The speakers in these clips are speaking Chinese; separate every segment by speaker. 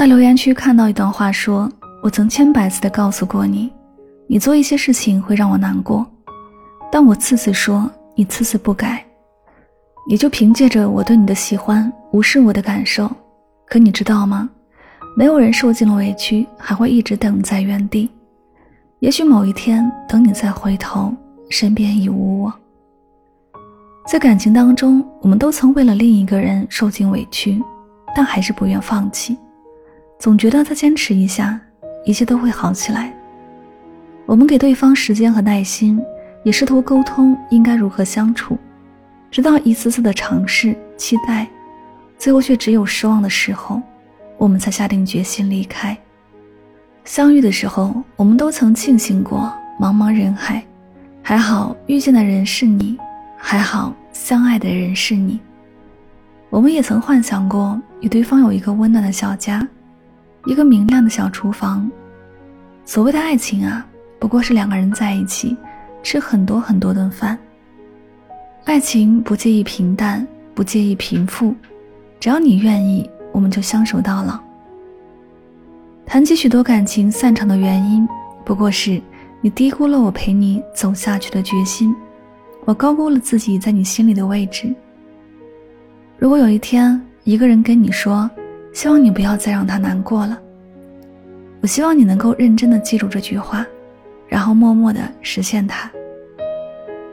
Speaker 1: 在留言区看到一段话，说：“我曾千百次的告诉过你，你做一些事情会让我难过，但我次次说，你次次不改。你就凭借着我对你的喜欢，无视我的感受。可你知道吗？没有人受尽了委屈，还会一直等在原地。也许某一天，等你再回头，身边已无我。在感情当中，我们都曾为了另一个人受尽委屈，但还是不愿放弃。”总觉得再坚持一下，一切都会好起来。我们给对方时间和耐心，也试图沟通应该如何相处，直到一次次的尝试、期待，最后却只有失望的时候，我们才下定决心离开。相遇的时候，我们都曾庆幸过茫茫人海，还好遇见的人是你，还好相爱的人是你。我们也曾幻想过与对方有一个温暖的小家。一个明亮的小厨房，所谓的爱情啊，不过是两个人在一起吃很多很多顿饭。爱情不介意平淡，不介意贫富，只要你愿意，我们就相守到老。谈及许多感情散场的原因，不过是你低估了我陪你走下去的决心，我高估了自己在你心里的位置。如果有一天，一个人跟你说，希望你不要再让他难过了。我希望你能够认真的记住这句话，然后默默的实现它。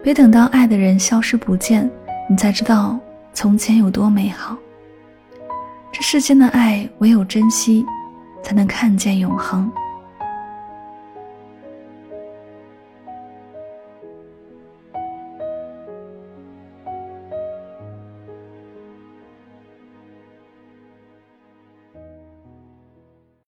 Speaker 1: 别等到爱的人消失不见，你才知道从前有多美好。这世间的爱，唯有珍惜，才能看见永恒。